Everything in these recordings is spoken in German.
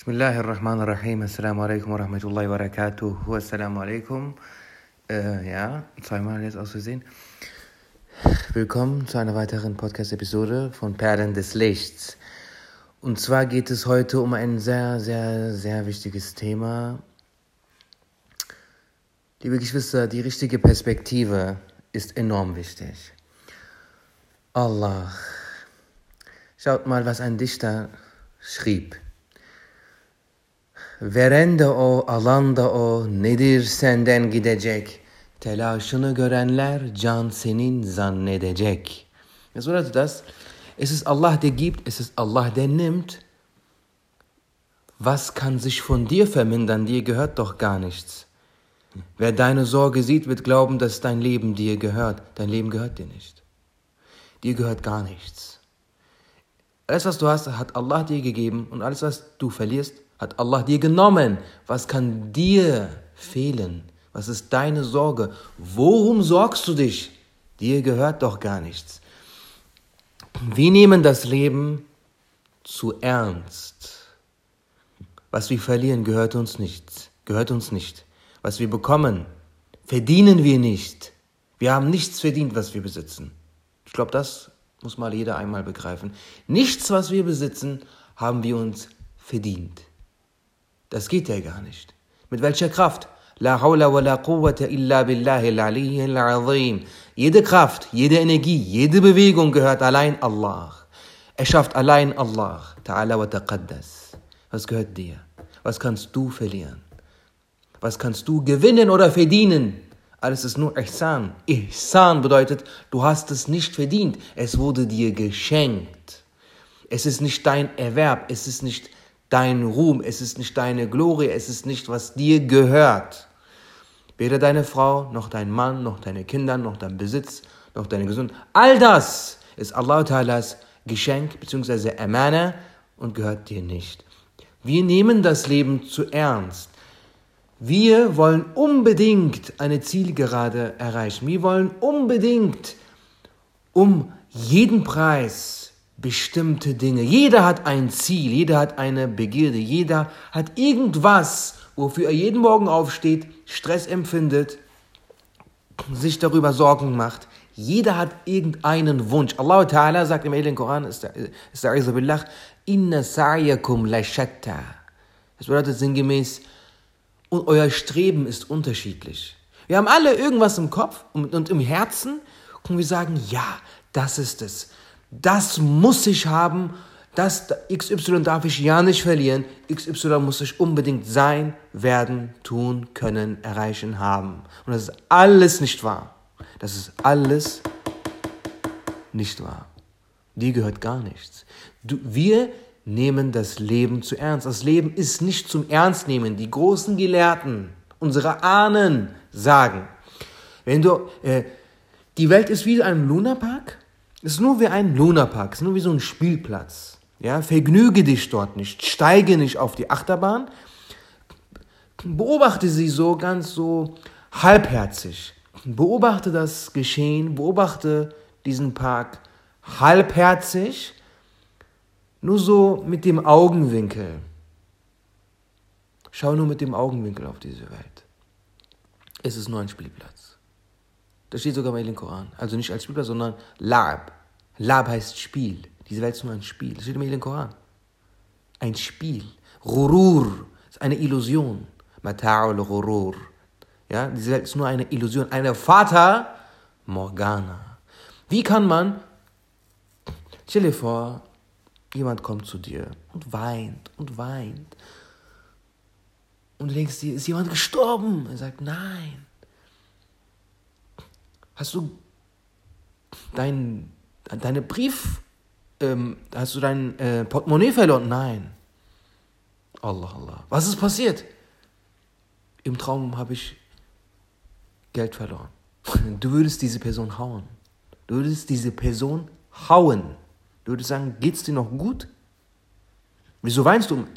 بسم الله الرحمن الرحيم السلام عليكم ورحمة الله وبركاته السلام عليكم äh, ja, zweimal jetzt aus Versehen. Willkommen zu einer weiteren Podcast-Episode von Perlen des Lichts. Und zwar geht es heute um ein sehr, sehr, sehr wichtiges Thema. Liebe Geschwister, die richtige Perspektive ist enorm wichtig. Allah. Schaut mal, was ein Dichter schrieb. Verende o, alanda o, nedir senden gidecek? Telaşını görenler can senin zannedecek. Was bedeutet das? Es ist Allah, der gibt, es ist Allah, der nimmt. Was kann sich von dir vermindern? Dir gehört doch gar nichts. Wer deine Sorge sieht, wird glauben, dass dein Leben dir gehört. Dein Leben gehört dir nicht. Dir gehört gar nichts. Alles, was du hast, hat Allah dir gegeben und alles, was du verlierst, hat Allah dir genommen. Was kann dir fehlen? Was ist deine Sorge? Worum sorgst du dich? Dir gehört doch gar nichts. Wir nehmen das Leben zu ernst. Was wir verlieren, gehört uns nicht. Gehört uns nicht. Was wir bekommen, verdienen wir nicht. Wir haben nichts verdient, was wir besitzen. Ich glaube, das muss mal jeder einmal begreifen. Nichts, was wir besitzen, haben wir uns verdient. Das geht ja gar nicht. Mit welcher Kraft? La hawla wa la quwwata illa billahi al azim. Jede Kraft, jede Energie, jede Bewegung gehört allein Allah. Er schafft allein Allah. Ta'ala wa taqaddas. Was gehört dir? Was kannst du verlieren? Was kannst du gewinnen oder verdienen? Alles ist nur Ihsan. Ihsan bedeutet, du hast es nicht verdient. Es wurde dir geschenkt. Es ist nicht dein Erwerb. Es ist nicht dein Ruhm, es ist nicht deine Glorie, es ist nicht, was dir gehört. Weder deine Frau, noch dein Mann, noch deine Kinder, noch dein Besitz, noch deine Gesundheit. All das ist Allah Ta'alas Geschenk bzw. Amana und gehört dir nicht. Wir nehmen das Leben zu ernst. Wir wollen unbedingt eine Zielgerade erreichen. Wir wollen unbedingt um jeden Preis bestimmte Dinge. Jeder hat ein Ziel, jeder hat eine Begierde, jeder hat irgendwas, wofür er jeden Morgen aufsteht, Stress empfindet, sich darüber Sorgen macht. Jeder hat irgendeinen Wunsch. Allah Ta'ala sagt im Heiligen Koran, ist der, Billah, Inna sa'yakum la shatta. Das bedeutet sinngemäß, und euer Streben ist unterschiedlich. Wir haben alle irgendwas im Kopf und, und im Herzen und wir sagen, ja, das ist es das muss ich haben, das XY darf ich ja nicht verlieren, XY muss ich unbedingt sein, werden, tun, können, erreichen, haben. Und das ist alles nicht wahr. Das ist alles nicht wahr. Dir gehört gar nichts. Du, wir nehmen das Leben zu ernst. Das Leben ist nicht zum Ernst nehmen. Die großen Gelehrten, unsere Ahnen sagen, wenn du, äh, die Welt ist wie ein Lunapark ist nur wie ein Lunapark, ist nur wie so ein Spielplatz. Ja, vergnüge dich dort nicht, steige nicht auf die Achterbahn. Beobachte sie so ganz so halbherzig. Beobachte das Geschehen, beobachte diesen Park halbherzig, nur so mit dem Augenwinkel. Schau nur mit dem Augenwinkel auf diese Welt. Es ist nur ein Spielplatz. Das steht sogar bei dem Koran. Also nicht als Spielplatz, sondern Lab. Lab heißt Spiel. Diese Welt ist nur ein Spiel. Das steht im Koran. Ein Spiel. Rurur ist eine Illusion. Mata'ul Rurur. Ja, diese Welt ist nur eine Illusion. Eine Fata Morgana. Wie kann man, stell dir vor, jemand kommt zu dir und weint und weint. Und du denkst dir, ist jemand gestorben? Er sagt, nein. Hast du dein, deine Brief, ähm, hast du dein äh, Portemonnaie verloren? Nein. Allah, Allah. Was ist passiert? Im Traum habe ich Geld verloren. Du würdest diese Person hauen. Du würdest diese Person hauen. Du würdest sagen, geht's dir noch gut? Wieso weinst du?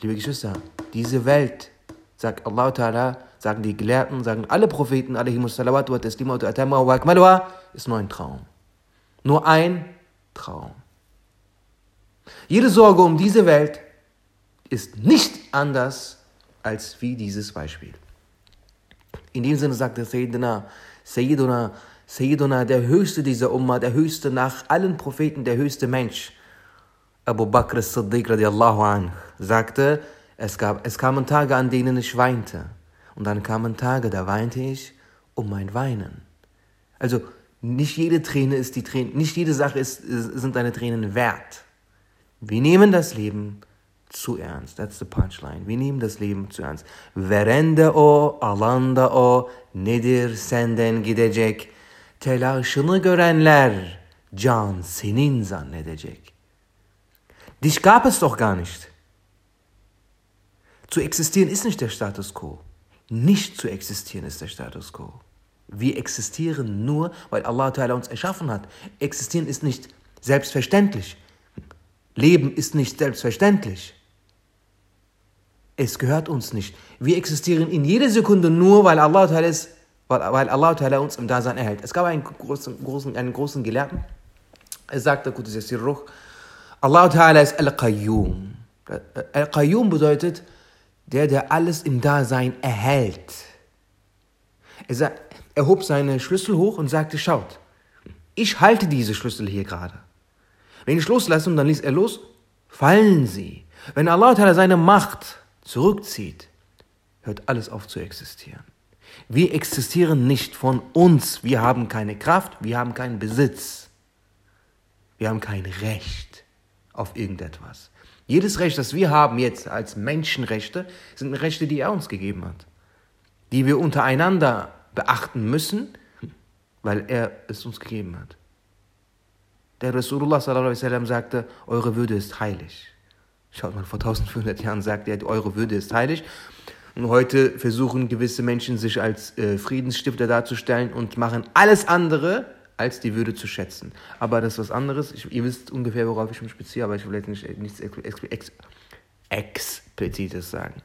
Liebe Geschwister, diese Welt, sagt Allah Ta'ala, sagen die Gelehrten, sagen alle Propheten, ist nur ein Traum. Nur ein Traum. Jede Sorge um diese Welt ist nicht anders als wie dieses Beispiel. In dem Sinne sagt der Sayyidina, Sayyiduna, Sayyiduna, der höchste dieser Umma, der höchste nach allen Propheten, der höchste Mensch, Abu Bakr as-Siddiq radiallahu anh, sagte, es, gab, es kamen Tage, an denen ich weinte. Und dann kamen Tage, da weinte ich um mein Weinen. Also nicht jede Träne ist die Träne, nicht jede Sache ist, sind deine Tränen wert. Wir nehmen das Leben zu ernst. That's the punchline. Wir nehmen das Leben zu ernst. Verende o, alanda o, nedir senden gidecek? Telaşını görenler can senin zannedecek. Dich gab es doch gar nicht. Zu existieren ist nicht der Status quo. Nicht zu existieren ist der Status quo. Wir existieren nur, weil Allah Ta'ala uns erschaffen hat. Existieren ist nicht selbstverständlich. Leben ist nicht selbstverständlich. Es gehört uns nicht. Wir existieren in jeder Sekunde nur, weil Allah Ta'ala, ist, weil, weil Allah Ta'ala uns im Dasein erhält. Es gab einen großen, großen, einen großen Gelehrten, er sagte, Allah Ta'ala ist Al-Qayyum. Al-Qayyum bedeutet, der, der alles im Dasein erhält. Er, er hob seine Schlüssel hoch und sagte, schaut, ich halte diese Schlüssel hier gerade. Wenn ich loslasse und dann ließ er los, fallen sie. Wenn Allah seine Macht zurückzieht, hört alles auf zu existieren. Wir existieren nicht von uns. Wir haben keine Kraft, wir haben keinen Besitz. Wir haben kein Recht auf irgendetwas. Jedes Recht, das wir haben jetzt als Menschenrechte, sind Rechte, die er uns gegeben hat, die wir untereinander beachten müssen, weil er es uns gegeben hat. Der Rasulullah sallam, sagte, eure Würde ist heilig. Schaut mal, vor 1500 Jahren sagte er, eure Würde ist heilig. Und heute versuchen gewisse Menschen sich als äh, Friedensstifter darzustellen und machen alles andere als die Würde zu schätzen. Aber das ist was anderes. Ich, ihr wisst ungefähr, worauf ich mich beziehe, aber ich will jetzt nicht, nichts ex, ex, Explizites sagen.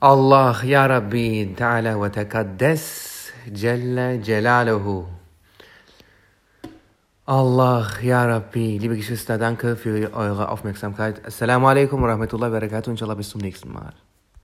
Allah, Ya Rabbi, Ta'ala wa Taqaddas, Jalla Jalaluhu. Allah, Ya Rabbi, liebe Geschwister, danke für eure Aufmerksamkeit. Assalamu alaikum wa rahmatullahi wa barakatuh. Inshallah bis zum nächsten Mal.